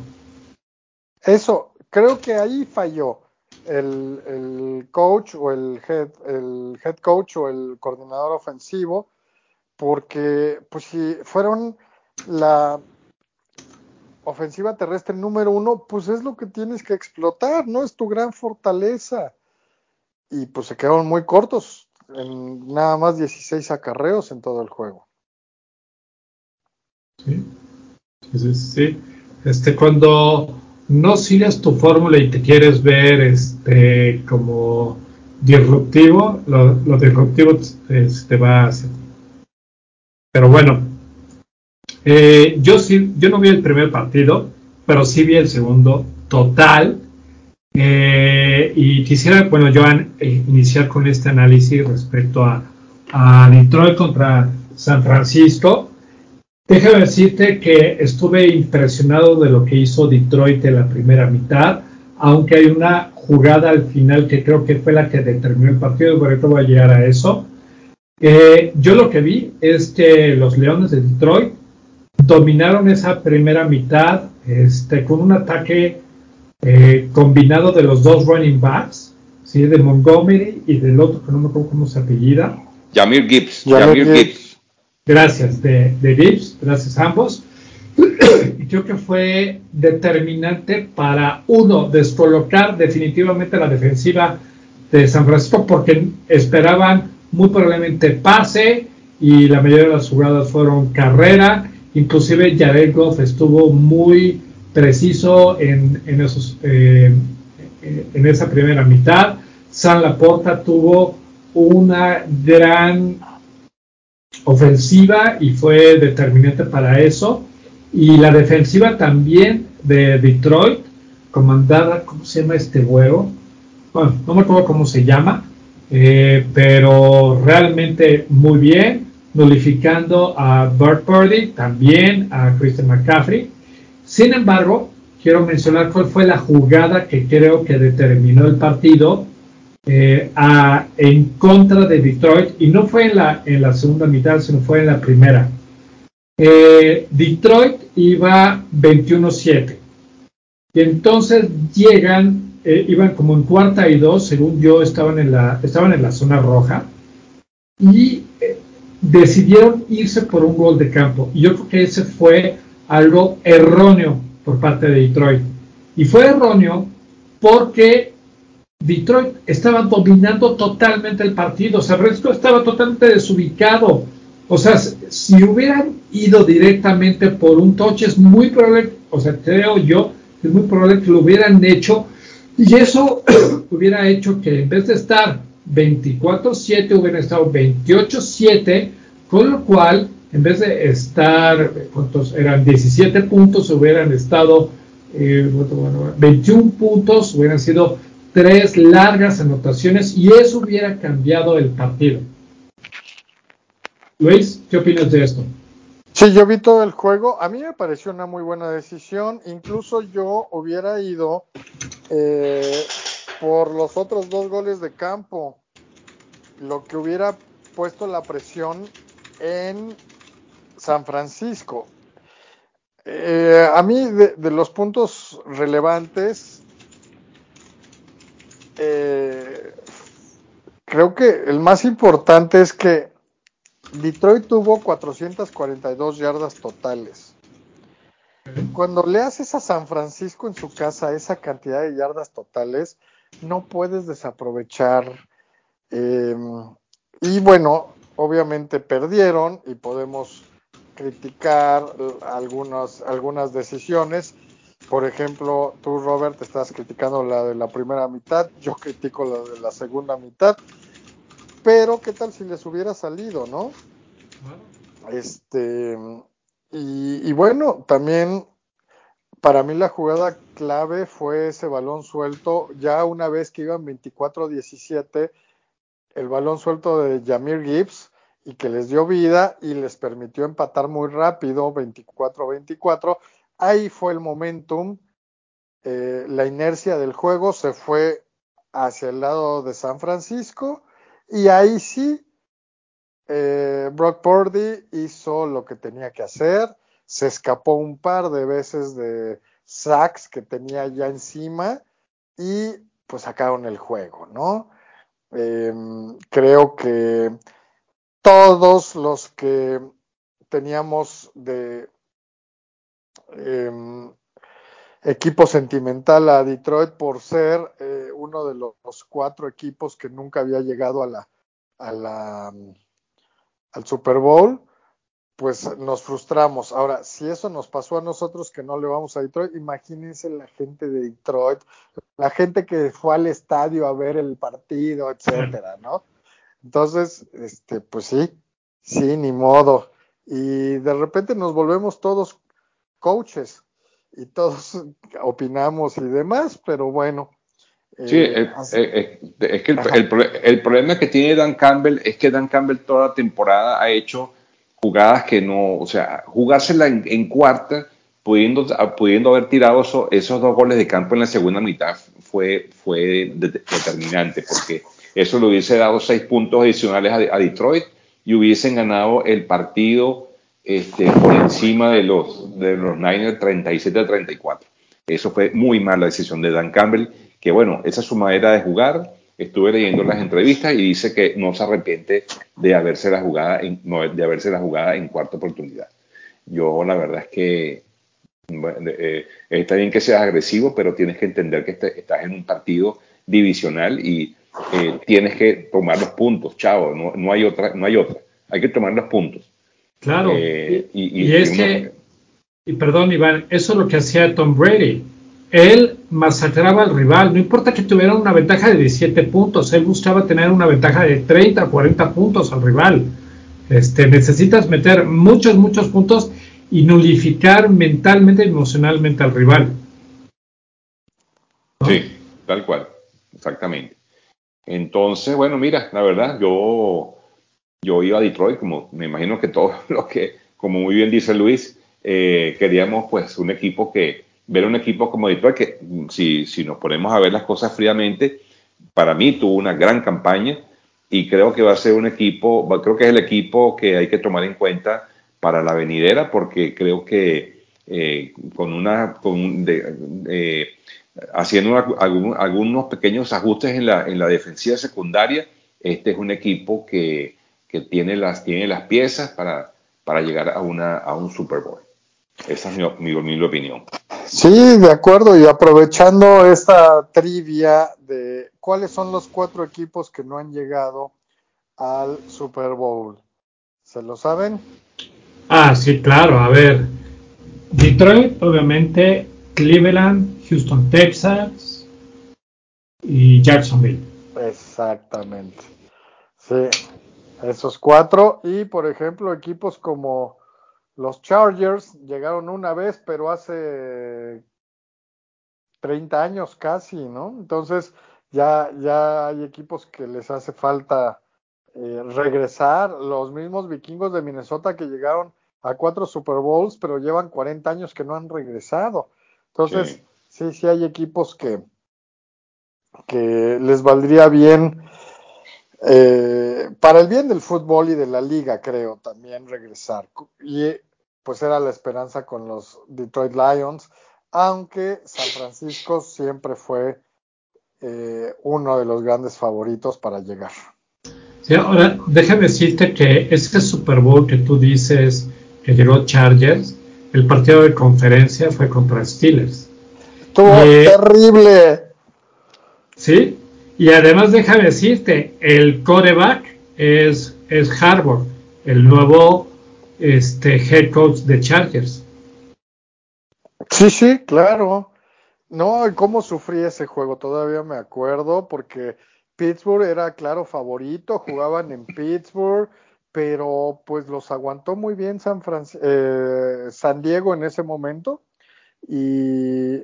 Eso, creo que ahí falló el, el, coach o el head, el head coach o el coordinador ofensivo, porque pues si fueron la ofensiva terrestre número uno, pues es lo que tienes que explotar, ¿no? Es tu gran fortaleza. Y pues se quedaron muy cortos en nada más 16 acarreos en todo el juego. Sí, sí, sí. Este, cuando no sigues tu fórmula y te quieres ver este, como disruptivo, lo, disruptivo te, va a hacer. Pero bueno, eh, yo sí, yo no vi el primer partido, pero sí vi el segundo total. Eh, y quisiera, bueno, Joan, eh, iniciar con este análisis respecto a, Detroit contra San Francisco. Déjame decirte que estuve impresionado de lo que hizo Detroit en la primera mitad, aunque hay una jugada al final que creo que fue la que determinó el partido, por eso voy a llegar a eso. Eh, yo lo que vi es que los Leones de Detroit dominaron esa primera mitad este, con un ataque eh, combinado de los dos running backs, ¿sí? de Montgomery y del otro que no me acuerdo cómo se apellida. Jamir Gibbs. Jamir Gibbs. Gracias, de, de gracias a ambos. y creo que fue determinante para, uno, descolocar definitivamente la defensiva de San Francisco porque esperaban muy probablemente pase y la mayoría de las jugadas fueron carrera. Inclusive Jared Goff estuvo muy preciso en, en, esos, eh, en esa primera mitad. San Laporta tuvo una gran ofensiva y fue determinante para eso. Y la defensiva también de Detroit, comandada, ¿cómo se llama este güero? Bueno, no me acuerdo cómo se llama, eh, pero realmente muy bien, nulificando a Bert Purdy, también a Christian McCaffrey. Sin embargo, quiero mencionar cuál fue la jugada que creo que determinó el partido eh, en contra de Detroit y no fue en la, en la segunda mitad, sino fue en la primera. Eh, Detroit iba 21-7 y entonces llegan, eh, iban como en cuarta y dos, según yo estaban en la, estaban en la zona roja y decidieron irse por un gol de campo. Y yo creo que ese fue algo erróneo por parte de Detroit. Y fue erróneo porque Detroit estaba dominando totalmente el partido. San Francisco estaba totalmente desubicado. O sea, si hubieran ido directamente por un touch, es muy probable, o sea, creo yo, es muy probable que lo hubieran hecho. Y eso hubiera hecho que en vez de estar 24-7, hubieran estado 28-7, con lo cual, en vez de estar, ¿cuántos eran? 17 puntos, hubieran estado eh, 21 puntos, hubieran sido tres largas anotaciones y eso hubiera cambiado el partido. Luis, ¿qué opinas de esto? Sí, yo vi todo el juego. A mí me pareció una muy buena decisión. Incluso yo hubiera ido eh, por los otros dos goles de campo, lo que hubiera puesto la presión en San Francisco. Eh, a mí de, los puntos relevantes eh, creo que el más importante es que Detroit tuvo 442 yardas totales. Cuando le haces a San Francisco en su casa esa cantidad de yardas totales, no puedes desaprovechar. Em, y bueno, obviamente perdieron y podemos criticar algunas, algunas decisiones. Por ejemplo, tú, Robert, estás criticando la de la primera mitad, yo critico la de la segunda mitad. Pero, ¿qué tal si les hubiera salido, no? Este, y, bueno, también para mí la jugada clave fue ese balón suelto, ya una vez que iban 24-17, el balón suelto de Jamir Gibbs y que les dio vida y les permitió empatar muy rápido, 24-24 ahí fue el momentum, eh, la inercia del juego se fue hacia el lado de San Francisco y ahí sí eh, Brock Purdy hizo lo que tenía que hacer, se escapó un par de veces de sacks que tenía ya encima y pues sacaron el juego, ¿no? Em, creo que todos los que teníamos de Em, equipo sentimental a Detroit por ser eh, uno de los cuatro equipos que nunca había llegado a la, a la, al Super Bowl. pues nos frustramos. Ahora, si eso nos pasó a nosotros que no le vamos a Detroit, imagínense la gente de Detroit, la gente que fue al estadio a ver el partido, etcétera, ¿no? Entonces, este, pues sí, sí, ni modo. Y de repente nos volvemos todos coaches y todos opinamos y demás, pero bueno. Sí, eh, eh, eh, es que el, problema que tiene Dan Campbell es que Dan Campbell toda la temporada ha hecho jugadas que no, o sea, jugársela en, cuarta, pudiendo, pudiendo haber tirado esos dos goles de campo en la segunda mitad fue, fue determinante, porque eso le hubiese dado seis puntos adicionales a, Detroit y hubiesen ganado el partido este, por encima de los, de los Niners 37 a 34. Eso fue muy mala decisión de Dan Campbell, que bueno, esa es su manera de jugar. Estuve leyendo las entrevistas y dice que no se arrepiente de haberse la jugada en, de haberse la jugada en cuarta oportunidad. Yo la verdad es que eh, está bien que seas agresivo, pero tienes que entender que este, estás en un partido divisional y eh, tienes que tomar los puntos, chavo, no, no, hay otra, no hay otra, hay que tomar los puntos. Claro. Eh, y, es que, y perdón Iván, eso es lo que hacía Tom Brady. Él masacraba al rival, no importa que tuviera una ventaja de 17 puntos, él buscaba tener una ventaja de 30, 40 puntos al rival. Este, necesitas meter muchos, muchos puntos y nulificar mentalmente y emocionalmente al rival. Sí, tal cual, exactamente. Entonces, bueno, mira, la verdad, yo yo iba a Detroit, como me imagino que todos los que, como muy bien dice Luis, eh, queríamos pues un equipo que, ver un equipo como Detroit, que si, si nos ponemos a ver las cosas fríamente, para mí tuvo una gran campaña y creo que va a ser un equipo, creo que es el equipo que hay que tomar en cuenta para la venidera, porque creo que eh, con una, con eh, haciendo algunos pequeños ajustes en la, en la defensiva secundaria, este es un equipo que, que tiene las, tiene las piezas para, para llegar a, una, a un Super Bowl. Esa es mi, mi, opinión. Sí, de acuerdo. Y aprovechando esta trivia de cuáles son los cuatro equipos que no han llegado al Super Bowl. ¿Se lo saben? Ah, sí, claro. A ver. Detroit, obviamente, Cleveland, Houston, Texas y Jacksonville. Exactamente. Sí, esos cuatro. Y por ejemplo, equipos como los Chargers llegaron una vez, pero hace 30 años casi, ¿no? Entonces ya, ya hay equipos que les hace falta eh, regresar. Los mismos vikingos de Minnesota que llegaron a cuatro Super Bowls, pero llevan 40 años que no han regresado. Entonces, sí, sí, hay equipos que, que les valdría bien eh, para el bien del fútbol y de la liga, creo, también regresar. Y pues era la esperanza con los Detroit Lions, aunque San Francisco siempre fue eh, uno de los grandes favoritos para llegar. Sí, ahora déjame decirte que ese Super Bowl que tú dices que llegó Chargers, el partido de conferencia fue contra Steelers. Estuvo terrible. Sí, y además déjame decirte, el coreback es, es Harvard, el nuevo este, head coach de Chargers. Sí, sí, claro. No, cómo sufrí ese juego, todavía me acuerdo, porque Pittsburgh era claro favorito, jugaban en Pittsburgh, pero pues los aguantó muy bien San, eh, San Diego en ese momento y,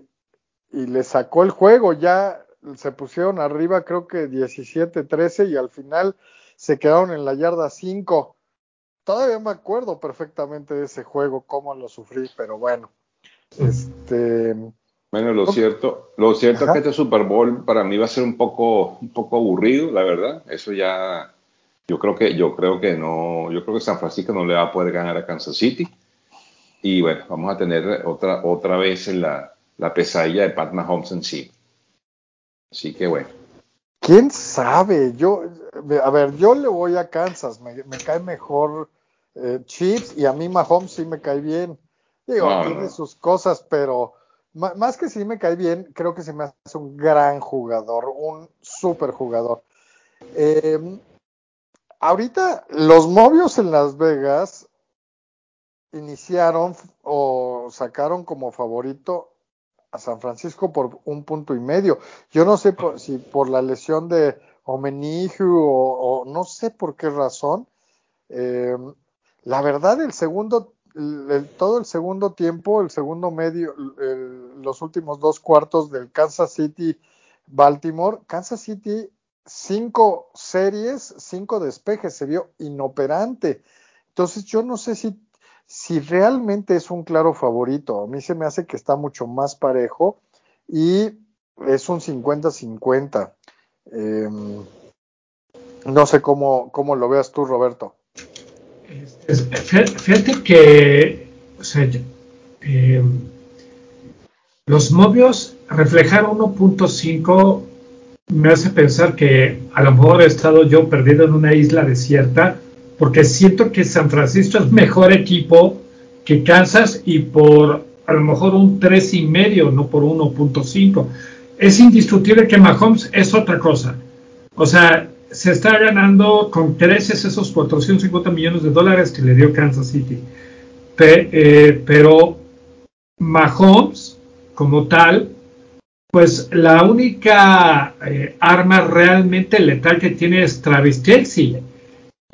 y le sacó el juego. Ya se pusieron arriba creo que 17-13 y al final se quedaron en la yarda 5. Todavía me acuerdo perfectamente de ese juego, cómo lo sufrí, pero bueno. Este bueno, lo cierto, lo cierto es que este Super Bowl para mí va a ser un poco un poco aburrido, la verdad. Eso ya yo creo que yo creo que no, yo creo que San Francisco no le va a poder ganar a Kansas City. Y bueno, vamos a tener otra otra vez la, la pesadilla de Pat Mahomes en sí. Así que bueno. ¿Quién sabe? Yo, a ver, yo le voy a Kansas, me, cae mejor eh, Chiefs y a mí Mahomes sí me cae bien. Digo, tiene sus cosas, pero más que sí me cae bien, creo que se me hace un gran jugador, un super jugador. Em, ahorita los movios en Las Vegas iniciaron o sacaron como favorito a San Francisco por un punto y medio. Yo no sé si por la lesión de Omenihu o, no sé por qué razón. Eh, la verdad, el segundo, todo el segundo tiempo, el segundo medio, los últimos dos cuartos del Kansas City Baltimore, Kansas City cinco series, cinco despejes, se vio inoperante. Entonces yo no sé si, si realmente es un claro favorito. A mí se me hace que está mucho más parejo y es un 50-50. Em, no sé cómo, cómo lo veas tú, Roberto. Fíjate que em, los movios reflejar 1.5 me hace pensar que a lo mejor he estado yo perdido en una isla desierta, porque siento que San Francisco es mejor equipo que Kansas y por a lo mejor un 3 y medio, no por 1.5. Es indiscutible que Mahomes es otra cosa. O sea, se está ganando con creces esos 450 millones de dólares que le dio Kansas City. Eh, pero Mahomes, como tal, pues la única eh, arma realmente letal que tiene es Travis Kelsey.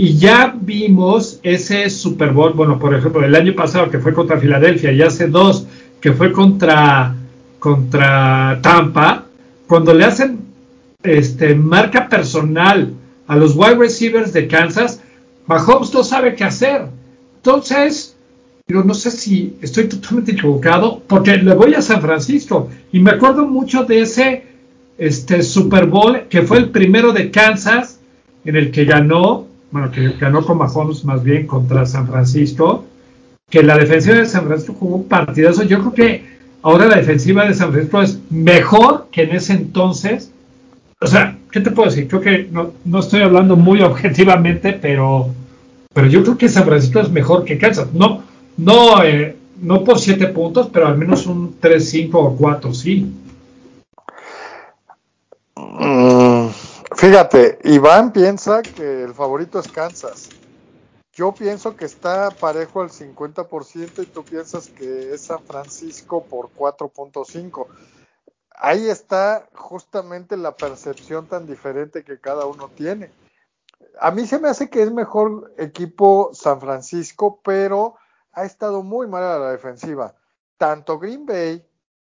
Y ya vimos ese Super Bowl, bueno, por ejemplo, el año pasado que fue contra Filadelfia y hace dos que fue contra, contra Tampa, cuando le hacen este, marca personal a los wide receivers de Kansas, Mahomes no sabe qué hacer. Entonces, pero no sé si estoy totalmente equivocado, porque le voy a San Francisco y me acuerdo mucho de ese este, Super Bowl que fue el primero de Kansas, en el que ganó, bueno, que ganó con Mahomes más bien contra San Francisco, que la defensiva de San Francisco jugó un partidazo. Yo creo que ahora la defensiva de San Francisco es mejor que en ese entonces. O sea, ¿qué te puedo decir? Creo que no, no estoy hablando muy objetivamente, pero, pero yo creo que San Francisco es mejor que Kansas. No, no, eh, no por siete puntos, pero al menos un 3, 5 o 4, sí. Mm, fíjate, Iván piensa que el favorito es Kansas. Yo pienso que está parejo al 50% y tú piensas que es San Francisco por 4.5. Ahí está justamente la percepción tan diferente que cada uno tiene. A mí se me hace que es mejor equipo San Francisco, pero ha estado muy mal a la defensiva. Tanto Green Bay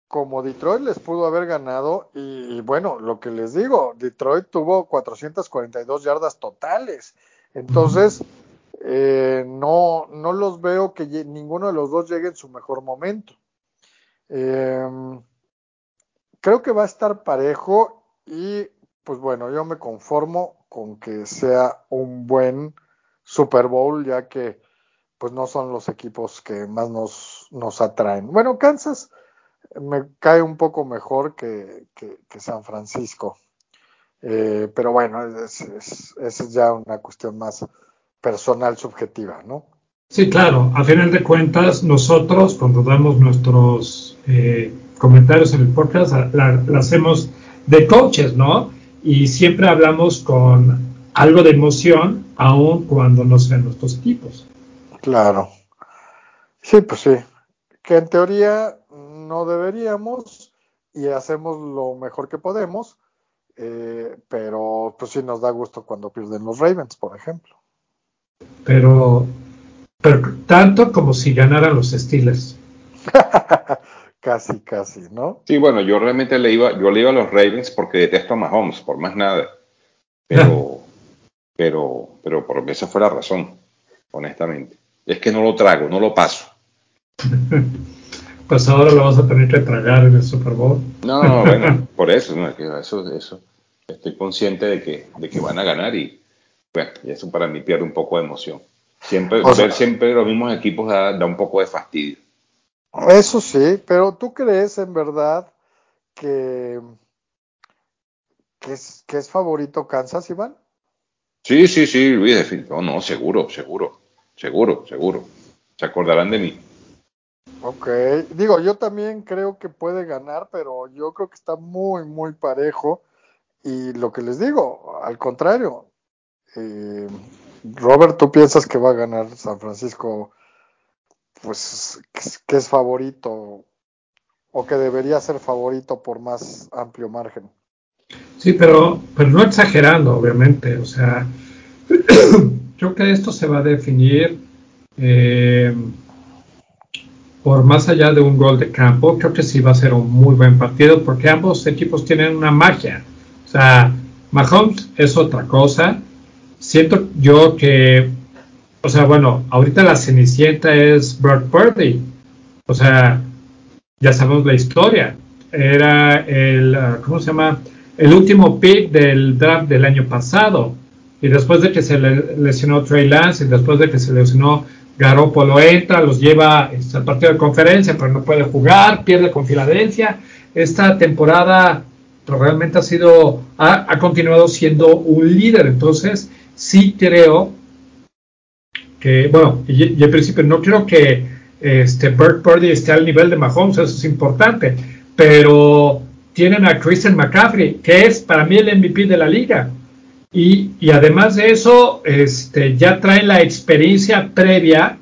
como Detroit les pudo haber ganado y, bueno, lo que les digo, Detroit tuvo 442 yardas totales. Entonces, eh, no, no los veo que ninguno de los dos llegue en su mejor momento. Em, creo que va a estar parejo y pues bueno, yo me conformo con que sea un buen Super Bowl, ya que pues no son los equipos que más nos, nos atraen. Bueno, Kansas me cae un poco mejor que, San Francisco. Eh, pero bueno, esa es, ya una cuestión más personal, subjetiva, ¿no? Sí, claro. A final de cuentas, nosotros cuando damos nuestros eh, comentarios en el podcast, la, hacemos de coaches, ¿no? Y siempre hablamos con algo de emoción, aun cuando no sean nuestros equipos. Claro. Sí, pues sí. Que en teoría no deberíamos y hacemos lo mejor que podemos, eh, pero pues sí nos da gusto cuando pierden los Ravens, por ejemplo. Pero, pero tanto como si ganaran los Steelers. casi, casi, ¿no? Sí, bueno, yo realmente le iba, yo le iba a los Ravens porque detesto a Mahomes, por más nada. Pero, pero, pero por esa fue la razón, honestamente es que no lo trago, no lo paso. pues ahora lo vas a tener que tragar en el Super Bowl. No, no, bueno, por eso, no, eso, eso, estoy consciente de que, de que van a ganar y bueno, eso para mí pierde un poco de emoción. Siempre, ver siempre los mismos equipos da, un poco de fastidio. Eso sí, pero ¿tú crees en verdad que, que, es, que es favorito Kansas, Iván? Sí, sí, sí, Luis, no, no, seguro, seguro. Seguro, seguro. Se acordarán de mí. Ok, digo, yo también creo que puede ganar, pero yo creo que está muy, muy parejo. Y lo que les digo, al contrario, eh, Robert, ¿tú piensas que va a ganar San Francisco pues, que es favorito o que debería ser favorito por más amplio margen. Sí, pero, pero no exagerando, obviamente. O sea, creo que esto se va a definir eh, por más allá de un gol de campo. Creo que sí va a ser un muy buen partido porque ambos equipos tienen una magia. O sea, Mahomes es otra cosa. Siento yo que, o sea, bueno, ahorita la cenicienta es Brock Purdy. O sea, ya sabemos la historia. Era el, ah, ¿cómo se llama? El último pick del draft del año pasado. Y después de que se le lesionó Trey Lance y después de que se lesionó Garoppolo entra, los lleva este, al partido de conferencia, pero no puede jugar, pierde con Filadelfia. Esta temporada realmente ha sido, ha, continuado siendo un líder. Entonces, sí creo que, bueno, y, y al principio no creo que este, Bert Purdy esté al nivel de Mahomes, eso es importante, pero tienen a Christian McCaffrey, que es para mí el MVP de la liga. Y, y además de eso, este, ya trae la experiencia previa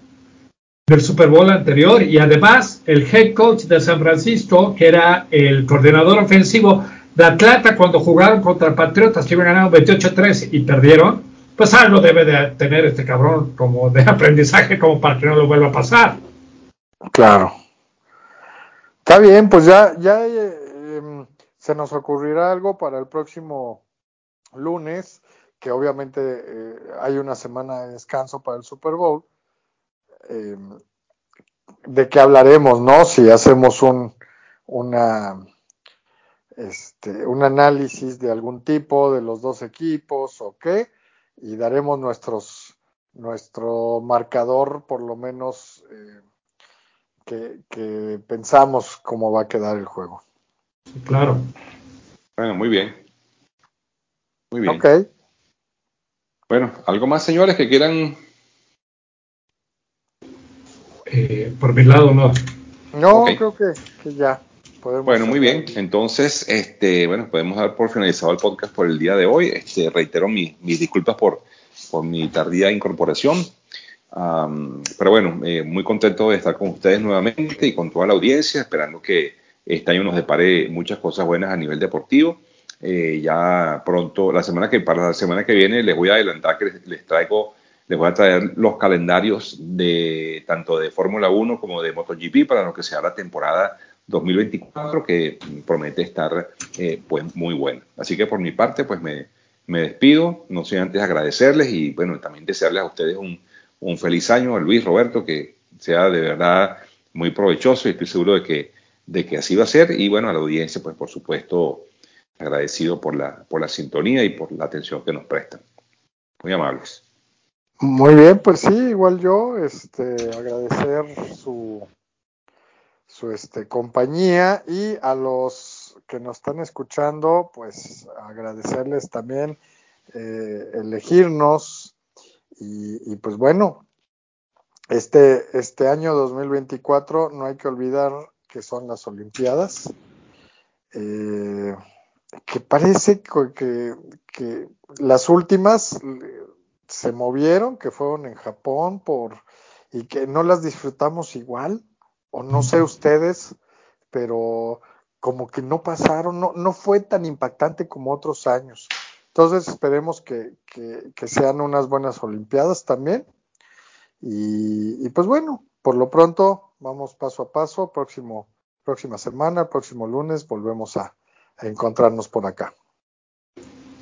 del Super Bowl anterior y además el head coach de San Francisco, que era el coordinador ofensivo de Atlanta cuando jugaron contra Patriotas, que iban ganando 28-3 y perdieron, pues algo debe de tener este cabrón como de aprendizaje como para que no lo vuelva a pasar. Claro. Está bien, pues ya, ya eh, em, se nos ocurrirá algo para el próximo lunes, que obviamente eh, hay una semana de descanso para el Super Bowl. Em, de qué hablaremos, ¿no? Si hacemos un, una, este, un análisis de algún tipo de los dos equipos o qué, y daremos nuestros, nuestro marcador, por lo menos. Eh, que, pensamos cómo va a quedar el juego. Claro. Bueno, muy bien. Muy bien. Ok. Bueno, ¿algo más, señores, que quieran? Eh, por mi lado, no. No, creo que, ya. bueno, muy bien. Entonces, este, bueno, podemos dar por finalizado el podcast por el día de hoy. Este, reitero mis disculpas por, por mi tardía incorporación pero bueno, eh, muy contento de estar con ustedes nuevamente y con toda la audiencia, esperando que este año nos depare muchas cosas buenas a nivel deportivo. Eh, ya pronto, la semana que para la semana que viene les voy a adelantar que les, traigo, les voy a traer los calendarios de tanto de Fórmula 1 como de MotoGP para lo que sea la temporada 2024 que promete estar eh, pues muy buena. Así que por mi parte pues me, me despido, no sé antes agradecerles y bueno también desearles a ustedes un un feliz año a Luis Roberto, que sea de verdad muy provechoso y estoy seguro de que, de que así va a ser. Y bueno, a la audiencia, pues por supuesto, agradecido por la, por la sintonía y por la atención que nos prestan. Muy amables. Muy bien, pues sí, igual yo, este, agradecer su, su este, compañía y a los que nos están escuchando, pues agradecerles también eh, elegirnos y, pues bueno, este, este año 2024 no hay que olvidar que son las Olimpiadas, eh, que parece que, que, las últimas se movieron, que fueron en Japón por y que no las disfrutamos igual, o no sé ustedes, pero como que no pasaron, no, no fue tan impactante como otros años. Entonces esperemos que, sean unas buenas Olimpiadas también. Y, pues bueno, por lo pronto vamos paso a paso. Próximo, próxima semana, próximo lunes, volvemos a, encontrarnos por acá.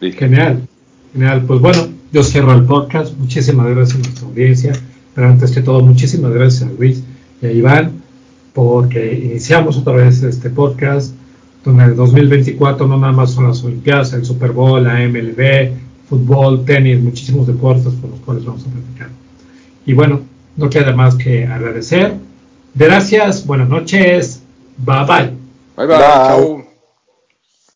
Genial, genial. Pues bueno, yo cierro el podcast. Muchísimas gracias a nuestra audiencia. Pero antes que todo, muchísimas gracias a Luis y a Iván porque iniciamos otra vez este podcast donde el 2024 no nada más son las Olimpiadas, el Super Bowl, la MLB, fútbol, tenis, muchísimos deportes por los cuales vamos a platicar. Y bueno, no queda más que agradecer. Gracias, buenas noches, bye bye. Bye bye, bye.